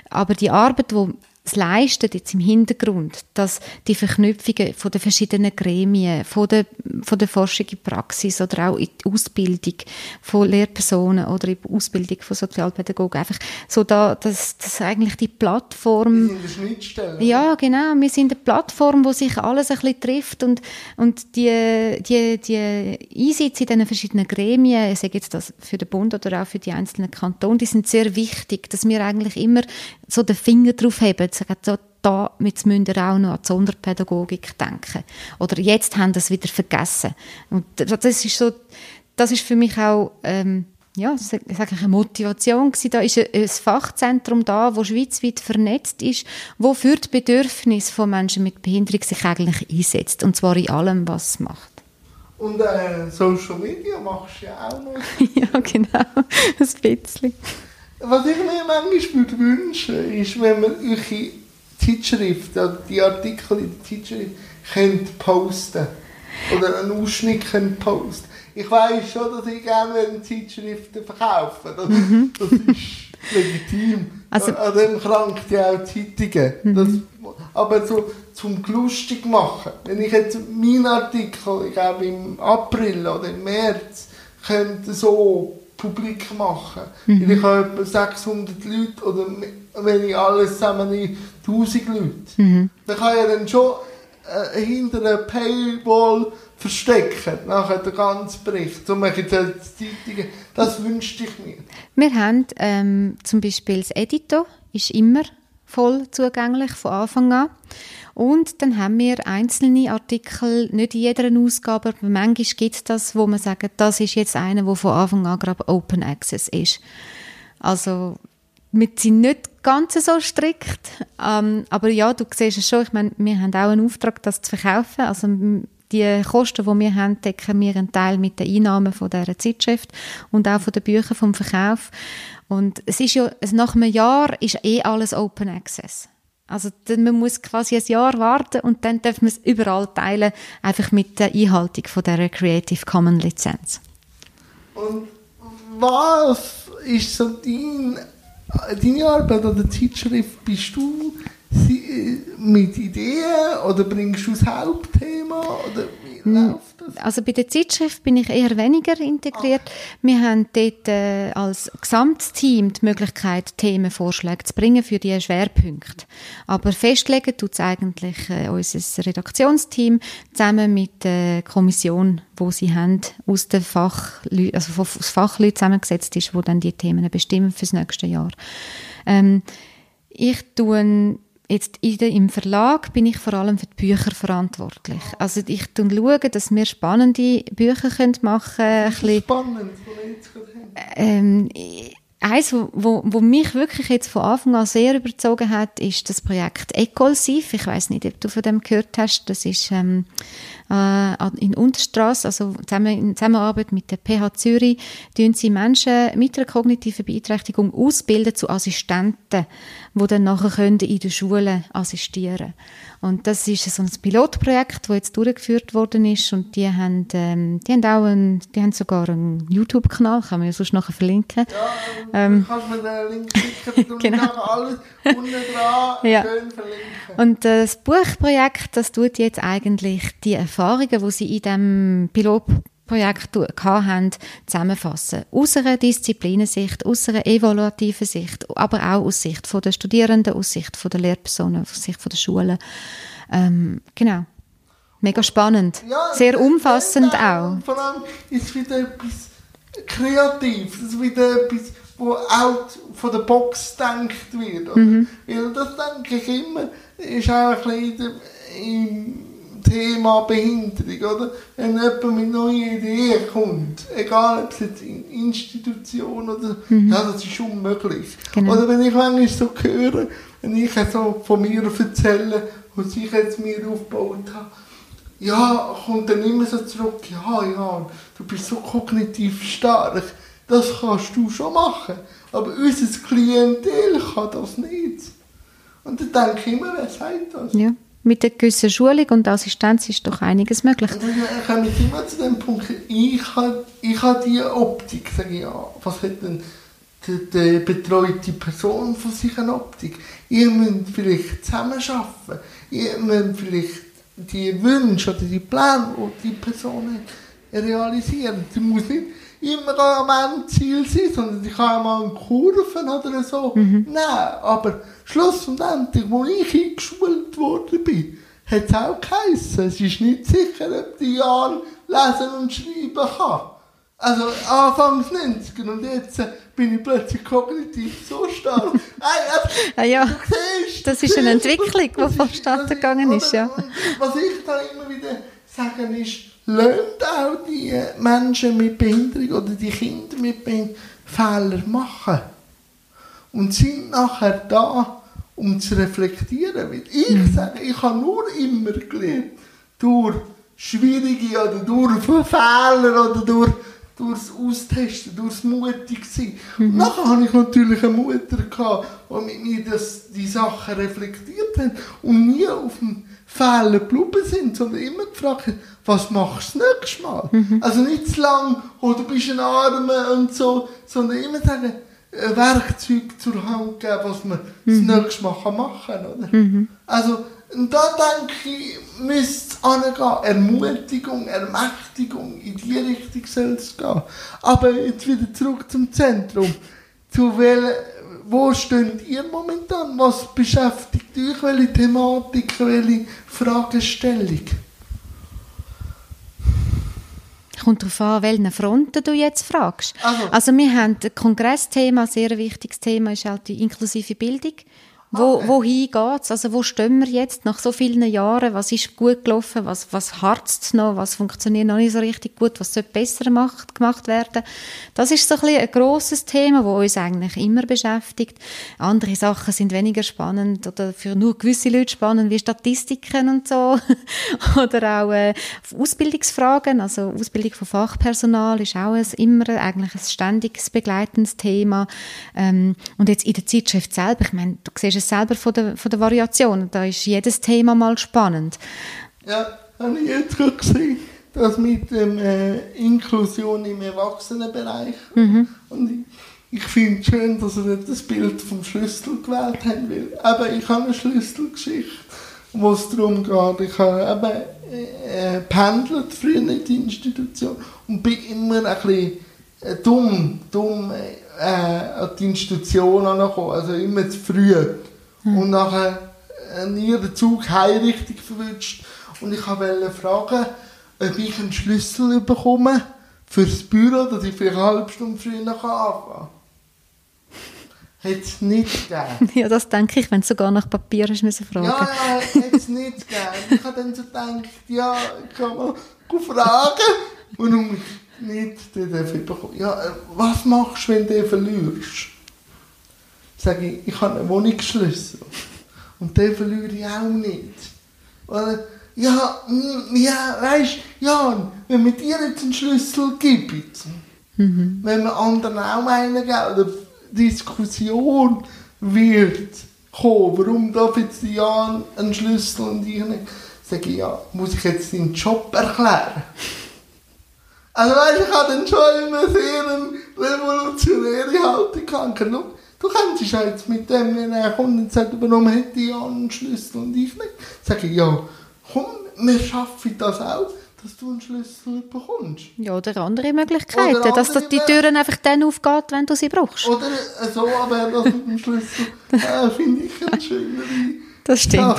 Aber die Arbeit, die es leistet jetzt im Hintergrund, dass die Verknüpfungen von den verschiedenen Gremien, von der, von der Forschung in Praxis oder auch in die Ausbildung von Lehrpersonen oder in die Ausbildung von Sozialpädagogen, einfach so da, dass, dass eigentlich die Plattform... Wir sind eine Schnittstelle. Ja, genau. Wir sind eine Plattform, wo sich alles ein bisschen trifft und, und die, die, die Einsätze in diesen verschiedenen Gremien, ich sage jetzt das für den Bund oder auch für die einzelnen Kantone, die sind sehr wichtig, dass wir eigentlich immer so den Finger drauf haben, sagen, so, da müssen wir auch noch an die Sonderpädagogik denken. Oder jetzt haben es wieder vergessen. Und das ist so, das ist für mich auch, ähm, ja, sage ich, eine Motivation gewesen. Da ist ein, Fachzentrum da, wo schweizweit vernetzt ist, wo für die Bedürfnisse von Menschen mit Behinderung sich eigentlich einsetzt. Und zwar in allem, was es macht. Und äh, Social Media machst du ja auch noch. ja, genau. Ein bisschen. Was ich mir manchmal wünsche, ist, wenn man eure Zeitschrift, die Artikel in der Zeitschrift, könnt posten Oder einen Ausschnitt könnt posten. Ich weiß schon, dass ich gerne Zeitschriften verkaufe. Das, mhm. das ist legitim. Also, An dem krankt ja auch Zeitungen. Mhm. Das, aber so zum lustig machen. Wenn ich jetzt meinen Artikel, ich glaube im April oder im März, könnte so publik machen. Mhm. Ich habe etwa 600 Leute oder wenn ich alles zusammen nehme, 1000 Leute. Mhm. Dann kann ich dann schon äh, hinter einer Paywall verstecken, nachher den ganzen Bericht. So mache ich jetzt Zeitungen. Das wünschte ich mir. Wir haben ähm, zum Beispiel das Editor, ist immer voll zugänglich von Anfang an. Und dann haben wir einzelne Artikel, nicht in jeder Ausgabe, aber manchmal gibt es das, wo man sagt, das ist jetzt einer, der von Anfang an gerade Open Access ist. Also wir sind nicht ganz so strikt, ähm, aber ja, du siehst es schon, ich meine, wir haben auch einen Auftrag, das zu verkaufen, also die Kosten, die wir haben, decken wir einen Teil mit den Einnahmen von dieser Zeitschrift und auch von den Büchern vom Verkauf. Und es ist ja, nach einem Jahr ist eh alles Open Access. Also man muss quasi ein Jahr warten und dann darf man es überall teilen, einfach mit der Einhaltung von der Creative Commons Lizenz. Und was ist so dein, deine Arbeit an der Zeitschrift? Bist du mit Ideen oder bringst du das Hauptthema? Oder läuft das? Also bei der Zeitschrift bin ich eher weniger integriert. Ach. Wir haben dort äh, als Gesamtteam die Möglichkeit, Themenvorschläge zu bringen für die Schwerpunkte. Aber festlegen tut es eigentlich äh, unser Redaktionsteam zusammen mit der Kommission, wo sie haben, aus den Fachleuten, also aus Fachleuten zusammengesetzt ist, wo dann die Themen bestimmen fürs nächste Jahr. Ähm, ich tue Jetzt der, im Verlag bin ich vor allem für die Bücher verantwortlich. Also ich schaue, dass wir spannende Bücher machen können. Spannend, ähm, Eins, wo, wo mich wirklich jetzt von Anfang an sehr überzogen hat, ist das Projekt Ecolsif. Ich weiß nicht, ob du von dem gehört hast. Das ist ähm, äh, in Unterstrasse, also zusammen, in Zusammenarbeit mit der PH Zürich, tun sie Menschen mit einer kognitiven Beeinträchtigung ausbilden zu Assistenten, die dann nachher können in den Schulen assistieren können. Und das ist so ein Pilotprojekt, das jetzt durchgeführt worden ist und die haben, ähm, die haben auch einen, die haben sogar einen YouTube-Kanal, kann man ja sonst nachher verlinken. Ja, ähm, kannst mir den Link schicken genau. alles unten dran ja. schön verlinken. Und äh, das Buchprojekt, das tut jetzt eigentlich die Erfahrungen, die sie in diesem Pilotprojekt Projekt haben, zusammenfassen. Aus einer Disziplinensicht, aus einer evaluativen Sicht, aber auch aus Sicht der Studierenden, aus Sicht der Lehrpersonen, aus Sicht der Schulen. Ähm, genau. Mega spannend. Ja, Sehr umfassend auch. Vor allem ist es wieder etwas Kreatives, wieder etwas, wo auch von der Box gedacht wird. Mhm. Weil das denke ich immer, ist auch ein bisschen im Thema Behinderung, oder? Wenn jemand mit neuen Ideen kommt, egal ob es jetzt in Institution oder, mhm. ja, das ist unmöglich. Genau. Oder wenn ich manchmal so höre, wenn ich so von mir erzähle, was ich jetzt mir aufgebaut habe, ja, kommt dann immer so zurück, ja, ja, du bist so kognitiv stark, das kannst du schon machen, aber unser Klientel kann das nicht. Und dann denke ich immer, wer sagt das? Ja mit einer gewissen Schulung und Assistenz ist doch einiges möglich. Ich komme immer zu dem Punkt, ich habe, ich habe die Optik, sage ich, was hat denn die, die betreute Person von sich eine Optik? Ihr müsst vielleicht zusammenarbeiten, ihr müsst vielleicht die Wünsche oder die Pläne, die die Person realisieren. Sie muss nicht immer am Endziel sein, sondern sie kann auch mal in Kurven oder so. Mhm. Nein, aber Schluss und Ende, wo ich eingeschult worden bin, hat es auch geheissen, es ist nicht sicher, ob die Jan lesen und schreiben kann. Also Anfangs 90er und jetzt äh, bin ich plötzlich kognitiv so stark. äh, ah, ja, siehst, das ist eine Entwicklung, die vonstatten gegangen ist. Ja. Was ich da immer wieder sage, ist, lernt auch die Menschen mit Behinderung oder die Kinder mit Behinderung Fehler machen und sind nachher da, um zu reflektieren. Weil ich mhm. sage, ich habe nur immer gelernt, durch schwierige oder durch Fehler oder durch durchs Austesten, durchs mutig sein. Mhm. Und nachher hatte ich natürlich eine Mutter, gehabt, die mit mir das, die Sachen reflektiert hat und nie auf dem Fehler geblieben sind, sondern immer gefragt hat, was machst du das nächste Mal? Mhm. Also nicht zu lang, oh, du bist ein Arme und so, sondern immer sagen, ein Werkzeug zur Hand geben, was man mhm. das nächste Mal machen kann. Oder? Mhm. Also, da denke ich, müsste es angehen. Ermutigung, Ermächtigung, in die Richtung soll es gehen. Aber jetzt wieder zurück zum Zentrum. Zu welchen, wo steht ihr momentan? Was beschäftigt euch? Welche Thematik, welche Fragestellung? Kommt darauf an, welchen Fronten du jetzt fragst. Also, also wir haben ein Kongressthema, ein sehr wichtiges Thema ist halt die inklusive Bildung. Wo, okay. Wohin geht's? Also wo stehen wir jetzt nach so vielen Jahren? Was ist gut gelaufen? Was, was harzt noch? Was funktioniert noch nicht so richtig gut? Was sollte besser gemacht, gemacht werden? Das ist so ein, bisschen ein grosses Thema, das uns eigentlich immer beschäftigt. Andere Sachen sind weniger spannend oder für nur gewisse Leute spannend, wie Statistiken und so. oder auch äh, Ausbildungsfragen. Also Ausbildung von Fachpersonal ist auch ein, immer eigentlich ein ständiges begleitendes Thema. Ähm, und jetzt in der Zeitschrift selber, ich meine, du siehst es selber von der, von der Variation. Da ist jedes Thema mal spannend. Ja, habe ich jetzt gerade gesehen, das mit dem äh, Inklusion im Erwachsenenbereich. Mhm. Und ich, ich finde es schön, dass ihr das Bild vom Schlüssel gewählt habt, weil aber ich habe eine Schlüsselgeschichte, wo es darum geht. Ich habe eben äh, pendelt früher in die Institution und bin immer ein bisschen äh, dumm, dumm äh, an die Institution angekommen, also immer zu früh. Mhm. Und nachher äh, nie den Zug heim richtig verwünscht. Und ich wollte fragen, ob ich einen Schlüssel bekomme fürs Büro, dass ich für eine halbe Stunde früher anfangen kann. Hätte es nicht gegeben. Ja, das denke ich, wenn du sogar nach Papier hast müssen fragen. Ja, ja, hätte es nicht gegeben. Ich habe dann so gedacht, ja, ich kann mal fragen. Und um nicht den bekommen. Ja, äh, was machst du, wenn du den verlierst? sage ich, ich habe einen Wohnungsschlüssel. Und den verliere ich auch nicht. Oder, ja, mm, ja, weißt Jan, wenn man dir jetzt einen Schlüssel gibt, mhm. wenn man anderen auch einen gibt, oder Diskussion wird kommen, warum darf jetzt Jan einen Schlüssel und ich nicht, sage ich, ja, muss ich jetzt deinen Job erklären? Also ich habe dann schon immer sehr revolutionäre Haltung gehabt. Du könntest ja jetzt mit dem, wenn er kommt und sagt, warum hätte ich einen Schlüssel und ich nicht? Sag ich, ja, komm, wir schaffen das auch, dass du einen Schlüssel bekommst. Ja, oder andere Möglichkeiten, oder dass andere die Türen einfach dann aufgeht, wenn du sie brauchst. Oder so, aber das mit dem Schlüssel äh, finde ich eine schönere Das stimmt. Ja,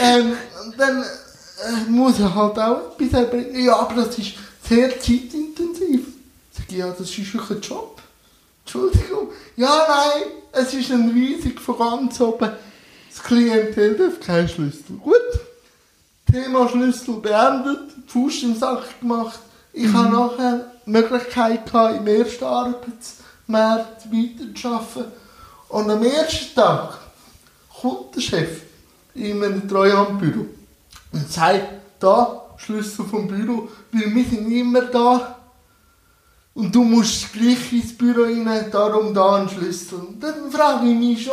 ähm, dann äh, muss er halt auch etwas erbringen. Ja, aber das ist sehr zeitintensiv. Sag ich, ja, das ist ein Job. Entschuldigung. Ja, nein, es ist ein riesig von ganz oben. Das Klientel darf keinen Schlüssel. Gut. Thema Schlüssel beendet, Fuß im Sack gemacht. Ich mhm. habe nachher die Möglichkeit gehabt, im ersten Arbeitsmarkt weiterzuarbeiten. Und am ersten Tag kommt der Chef in einem Treuhandbüro und sagt, da, Schlüssel vom Büro, weil wir sind immer da und du musst gleich ins Büro rein, darum da einen Schlüssel. Dann frage ich mich schon,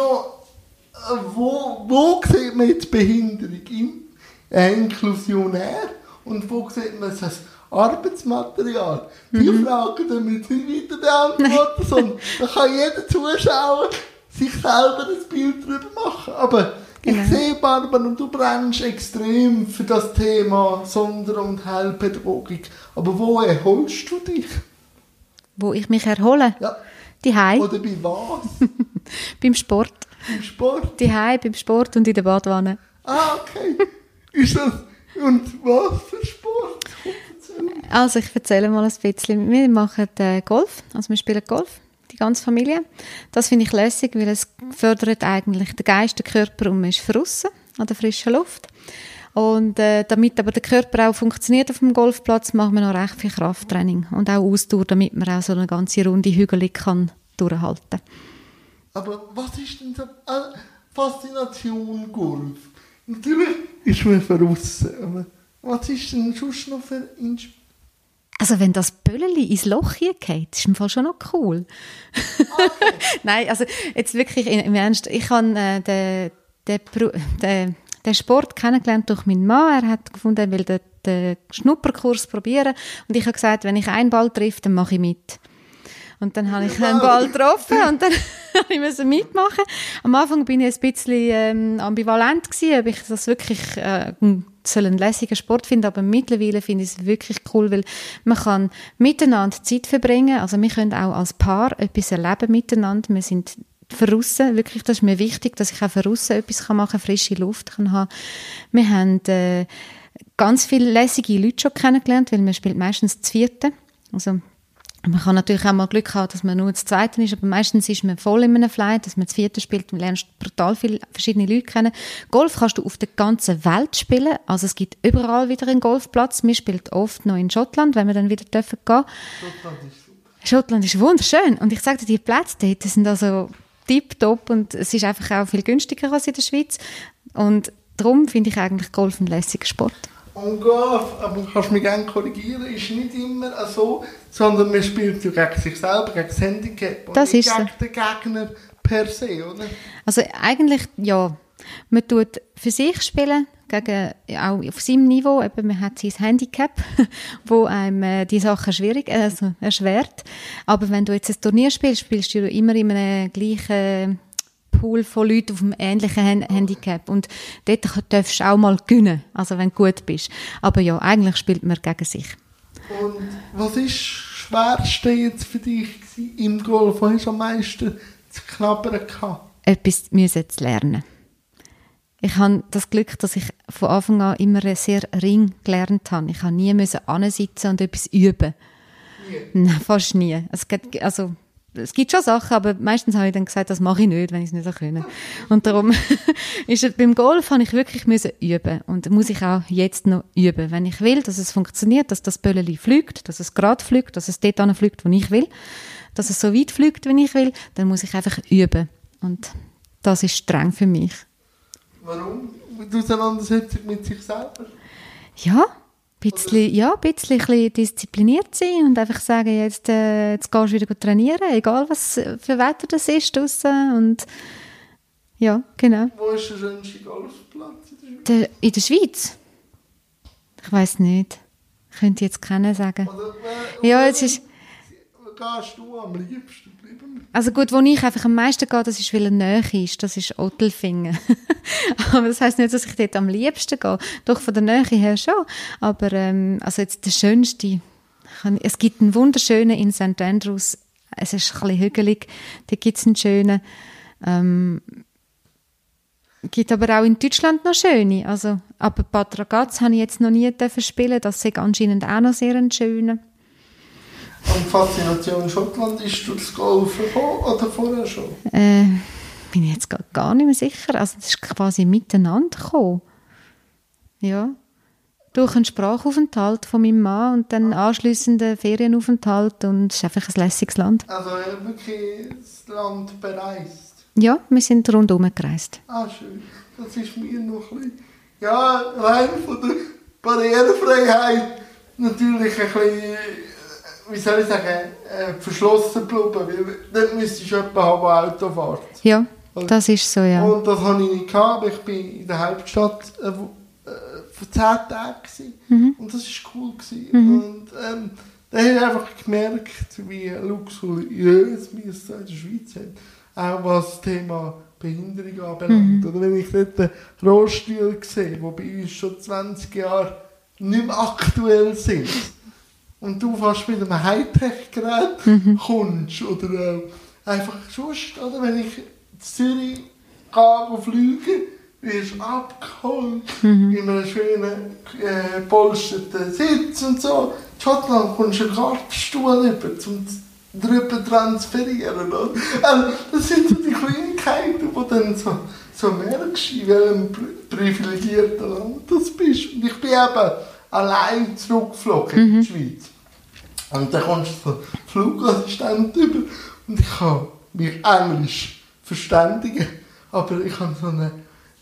äh, wo, wo sieht man jetzt Behinderung? Im äh, Inklusionär? Und wo sieht man als Arbeitsmaterial? Die mhm. Fragen damit nicht weiter beantworten, sondern da kann jeder Zuschauer sich selber ein Bild darüber machen. Aber genau. ich sehe, Barbara, und du brennst extrem für das Thema Sonder- und Heilpädagogik. Aber wo erholst du dich? Wo ich mich erhole? Ja. Die Oder bei was? beim Sport. Beim Sport? Die beim Sport und in der Badwanne. Ah, okay. Ist das, und was für Sport? Also ich erzähle mal ein bisschen. Wir machen äh, Golf, also wir spielen Golf, die ganze Familie. Das finde ich lässig, weil es fördert eigentlich den Geist, den Körper und man ist draussen an der frischen Luft. Und äh, damit aber der Körper auch funktioniert auf dem Golfplatz, machen wir noch recht viel Krafttraining und auch Ausdauer, damit man auch so eine ganze Runde hügelig kann durchhalten. Aber was ist denn so äh, Faszination Golf? Natürlich ist man verrissen, aber was ist denn sonst noch für Inspiration? Also wenn das Bölleli ins Loch hier geht, ist im Fall schon noch cool. Okay. Nein, also jetzt wirklich im Ernst, ich habe äh, den, den, den den Sport kennengelernt durch meinen Mann. Er hat gefunden, er will den, den Schnupperkurs probieren. Und ich habe gesagt, wenn ich einen Ball treffe, dann mache ich mit. Und dann habe ich einen Ball getroffen und dann musste ich mitmachen. Am Anfang bin ich ein bisschen ähm, ambivalent gewesen, ob ich das wirklich äh, soll einen lässigen Sport finden, aber mittlerweile finde ich es wirklich cool, weil man kann miteinander Zeit verbringen, also wir können auch als Paar etwas erleben miteinander, wir sind Verrussen, wirklich, das ist mir wichtig, dass ich auch verrussen etwas machen kann, frische Luft kann haben. Wir haben äh, ganz viele lässige Leute schon kennengelernt, weil man spielt meistens zu vierten. Also Man kann natürlich auch mal Glück haben, dass man nur das Zweite ist, aber meistens ist man voll in einem Flight, dass man das Vierte spielt und lernst brutal viele verschiedene Leute kennen. Golf kannst du auf der ganzen Welt spielen, also es gibt überall wieder einen Golfplatz. Wir spielen oft noch in Schottland, wenn wir dann wieder dürfen gehen. Schottland ist super. Schottland ist wunderschön und ich sage dir, die Plätze dort sind also tipptopp und es ist einfach auch viel günstiger als in der Schweiz und darum finde ich eigentlich Golf ein lässiger Sport. Und Golf, aber du kannst mich gerne korrigieren, ist nicht immer so, sondern man spielt ja gegen sich selber, gegen das Handicap das ist gegen so. den Gegner per se, oder? Also eigentlich, ja. Man tut für sich spielen, gegen, auch auf seinem Niveau, eben, man hat sein Handicap, wo einem äh, die Sachen schwierig, also erschwert. Aber wenn du jetzt ein Turnier spielst, spielst du immer in einem gleichen Pool von Leuten auf einem ähnlichen Handicap. Und dort darfst du auch mal gewinnen, also wenn du gut bist. Aber ja, eigentlich spielt man gegen sich. Und was ist das Schwerste jetzt für dich im Golf? Was hast du am meisten zu knabbern gehabt? Etwas müssen zu lernen. Ich habe das Glück, dass ich von Anfang an immer sehr ring gelernt habe. Ich habe nie müssen sitzen und etwas üben. Nie? Nein, fast nie. Es geht, also es gibt schon Sachen, aber meistens habe ich dann gesagt, das mache ich nicht, wenn ich es nicht so können. Und darum ist es, beim Golf habe ich wirklich müssen üben und muss ich auch jetzt noch üben, wenn ich will, dass es funktioniert, dass das Bölleli fliegt, dass es gerade fliegt, dass es dort fliegt, wo ich will, dass es so weit fliegt, wie ich will, dann muss ich einfach üben und das ist streng für mich. Warum? Die Auseinandersetzung mit sich selber? Ja, bisschen, ja, ein bisschen, bisschen diszipliniert sein und einfach sagen, jetzt, äh, jetzt gehst du wieder trainieren, egal was für Wetter das ist draussen und ja, genau. Wo ist der schönste Golfplatz in der Schweiz? In der Schweiz? Ich weiß nicht. Ich könnte jetzt keinen sagen. Oder, äh, ja, jetzt ist... Gehst du am liebsten? Also gut, wo ich einfach am meisten gehe, das ist, weil er näher ist, das ist Ottelfingen. aber das heißt nicht, dass ich dort am liebsten gehe. Doch von der Nähe her schon. Aber ähm, also jetzt der schönste, es gibt einen wunderschönen in St. Andrews, es ist ein bisschen hügelig, da gibt es einen schönen. Ähm, gibt aber auch in Deutschland noch schöne. Also, aber Ragaz habe ich jetzt noch nie spielen das ist anscheinend auch noch sehr ein schöner. Und Faszination Schottland ist durch das Golfen gekommen oder vorher schon? Äh, bin ich jetzt gar nicht mehr sicher. Also das ist quasi miteinander gekommen. Ja. Durch einen Sprachaufenthalt von meinem Mann und dann anschliessenden Ferienaufenthalt und es ist einfach ein lässiges Land. Also wirklich das Land bereist? Ja, wir sind rundherum gereist. Ah, schön. Das ist mir noch ein bisschen... Ja, rein von der Barrierefreiheit natürlich ein bisschen wie soll ich sagen, äh, verschlossen bleiben, weil dann müsstest du jemanden haben, der Auto fährt. Ja, das ist so, ja. Und das habe ich nicht gehabt, aber ich war in der Hauptstadt äh, wo, äh, für zehn Tage mhm. und das war cool. Gewesen. Mhm. Und ähm, da habe ich einfach gemerkt, wie luxuriös wir es in der Schweiz haben. Auch was das Thema Behinderung anbelangt. Mhm. Oder wenn ich dort den Rohstuhl sehe, die bei uns schon 20 Jahre nicht mehr aktuell sind und du fast mit einem Hightech-Gerät mhm. kommst oder äh, einfach sonst, oder wenn ich in Zürich gehe, fliege, wirst du abgeholt mhm. in einem schönen äh, polsterten Sitz und so. In Schottland kommst du einen Gartenstuhl über, um drüber transferieren. Oder? Also, das sind so die Kleinigkeiten, die dann so, so merkst, in welchem privilegierten Land du bist. Und ich bin eben allein zurückgeflogen mhm. in die Schweiz. Und dann kommst du so Flugassistent über und ich kann mich Englisch verständigen, aber ich habe so einen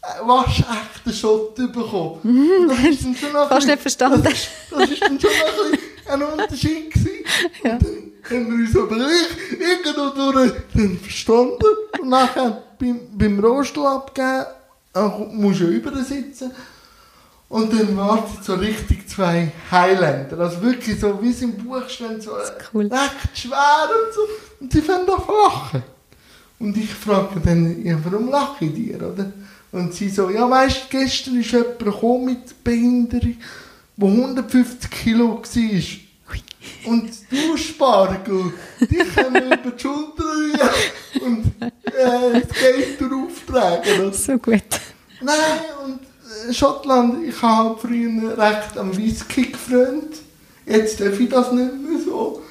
äh, waschechten Shot bekommen. Mhm, das ist dann schon Fast nicht verstanden. Das, das ist dann schon ein, ein Unterschied gewesen. Ja. Und dann haben wir uns aber irgendwo durch dann verstanden. Und nachher beim, beim Rohstuhl abgeben, musst du über sitzen. Und dann warten so richtig zwei Highlander. Also wirklich so, wie es im Buch steht, so cool. recht schwer und so. Und sie fangen an lachen. Und ich frage dann, ja, warum lache ich dir, oder? Und sie so, ja, weißt du, gestern ist jemand gekommen mit Behinderung, der 150 Kilo war. Und du, Spargel, die können über die Schulter und äh, das Geld drauftragen. Oder? So gut. Nein, und Schottland, ich habe früher recht am Whisky gefreut. Jetzt darf ich das nicht mehr so.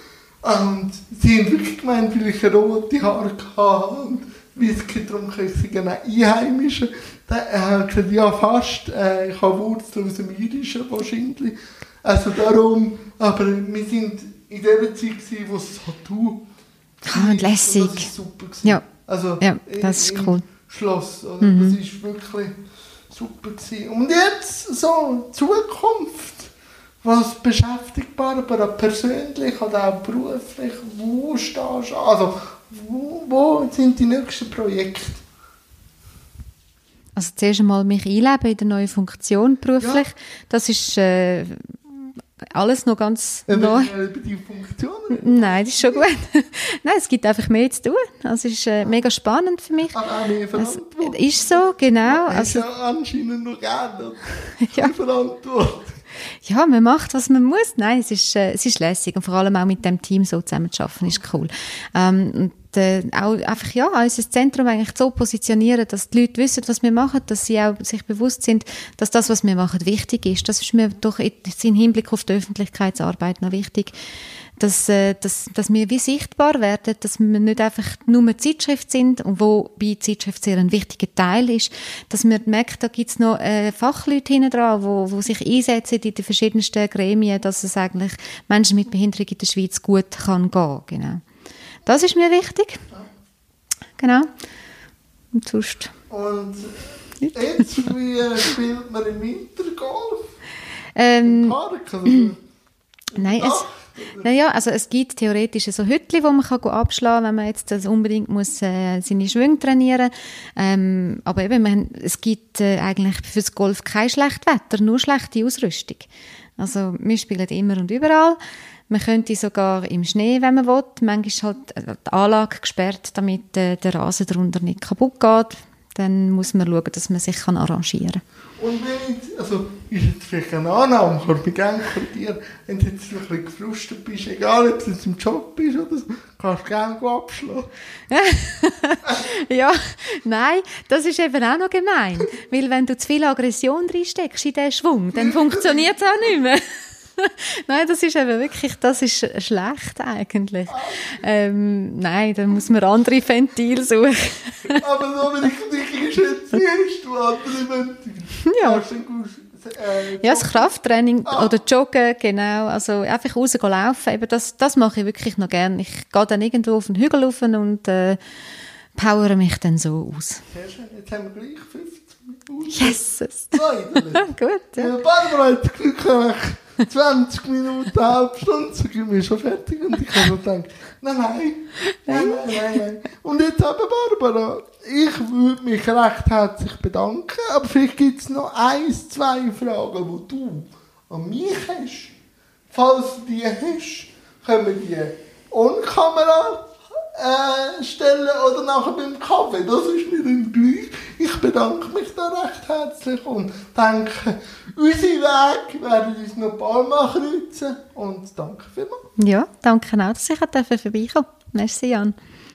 Und sie haben wirklich gemeint, weil ich rote Haare hatte und Whisky getrunken ich sind genau Einheimische. Er hat gesagt, ja fast, äh, ich habe Wurzeln aus dem Irischen wahrscheinlich. Also darum, aber wir sind in der Zeit gewesen, wo es Tattoo Ah, und lässig. Das ist super gewesen. Ja. Also, Ja, das ist cool. Schloss, oder? Mhm. Das ist wirklich super gewesen. Und jetzt so, Zukunft. Was beschäftigbar, aber auch persönlich oder auch beruflich, wo stehst du? Also, wo, wo sind die nächsten Projekte? Also zuerst einmal mich einleben in der neuen Funktion beruflich. Ja. Das ist äh, alles noch ganz neu. Über die Funktionen? Nein, das ist schon gut. Nein, es gibt einfach mehr zu tun. Also es ist äh, mega spannend für mich. Aber auch mehr Es Verantwortung. ist so, genau. Hast Also, ja anscheinend noch gerne. Ja. Verantwortung. Ja, man macht, was man muss. Nein, es ist, äh, es ist lässig und vor allem auch mit dem Team so zusammen zu arbeiten, ist cool. Ähm, und äh, auch einfach, ja, unser Zentrum eigentlich so positionieren, dass die Leute wissen, was wir machen, dass sie auch sich bewusst sind, dass das, was wir machen, wichtig ist. Das ist mir doch im Hinblick auf die Öffentlichkeitsarbeit noch wichtig, dass, äh, dass, dass wir wie sichtbar werden, dass wir nicht einfach nur eine Zeitschrift sind, und wobei Zeitschrift sehr ein wichtiger Teil ist, dass man merkt, da gibt's noch äh, Fachleute hinten dran, wo, wo sich einsetzen in den verschiedensten Gremien, dass es eigentlich Menschen mit Behinderung in der Schweiz gut kann gehen. Genau. Das ist mir wichtig. Genau. Und sonst... Und jetzt, wie äh, spielt man im Wintergolf? Ähm, Park? Also, Nein, es, Nacht, naja, also es gibt theoretisch so Hütli, wo man kann abschlagen wenn man jetzt unbedingt muss, äh, seine Schwünge trainieren ähm, Aber eben, man, es gibt äh, eigentlich fürs Golf kein schlechtes Wetter, nur schlechte Ausrüstung. Also wir spielen immer und überall. Man könnte sogar im Schnee, wenn man will. Manchmal ist halt äh, die Anlage gesperrt, damit äh, der Rasen darunter nicht kaputt geht. Dann muss man schauen, dass man sich kann arrangieren kann. Also, ist jetzt vielleicht eine Annahme, kann ich mich gerne korrigieren, wenn du jetzt ein bisschen gefrustet bist, egal ob du jetzt im Job bist oder so, kannst du gerne abschlagen. Ja, nein, das ist eben auch noch gemein. Weil wenn du zu viel Aggression reinsteckst in diesen Schwung, dann funktioniert es auch nicht mehr. nein, das ist eben wirklich, das ist schlecht eigentlich. Ähm, nein, dann muss man andere Ventile suchen. Aber so, wenn ich dich hast du andere Ventil. Ja. Äh, Ja, das Krafttraining oder Joggen, genau. Also einfach raus gehen laufen, eben das, das mache ich wirklich noch gerne. Ich gehe dann irgendwo auf den Hügel rauf und äh, powere mich dann so aus. Sehr schön, jetzt haben wir gleich 50 Minuten. Jesus. Zwei, Gut, ja. Ja, Barbara hat Glück, ich 20 Minuten, eine halbe Stunde, so sind wir schon fertig. Und ich habe gedacht, nein, nein, nein, nein, nein, nein. Und jetzt eben, Barbara, ich würde mich recht herzlich bedanken, aber vielleicht gibt es noch eins, zwei Fragen, die du an mich hast. Falls du die hast, können wir die on Kamera äh, oder nachher beim Kaffee. Das ist mir dann gleich. Ich bedanke mich da recht herzlich und denke, unsere Wege werden uns noch ein paar Mal kreuzen. Und danke vielmals. Ja, danke auch, dass ich vorbeikommen durfte. Merci, Jan.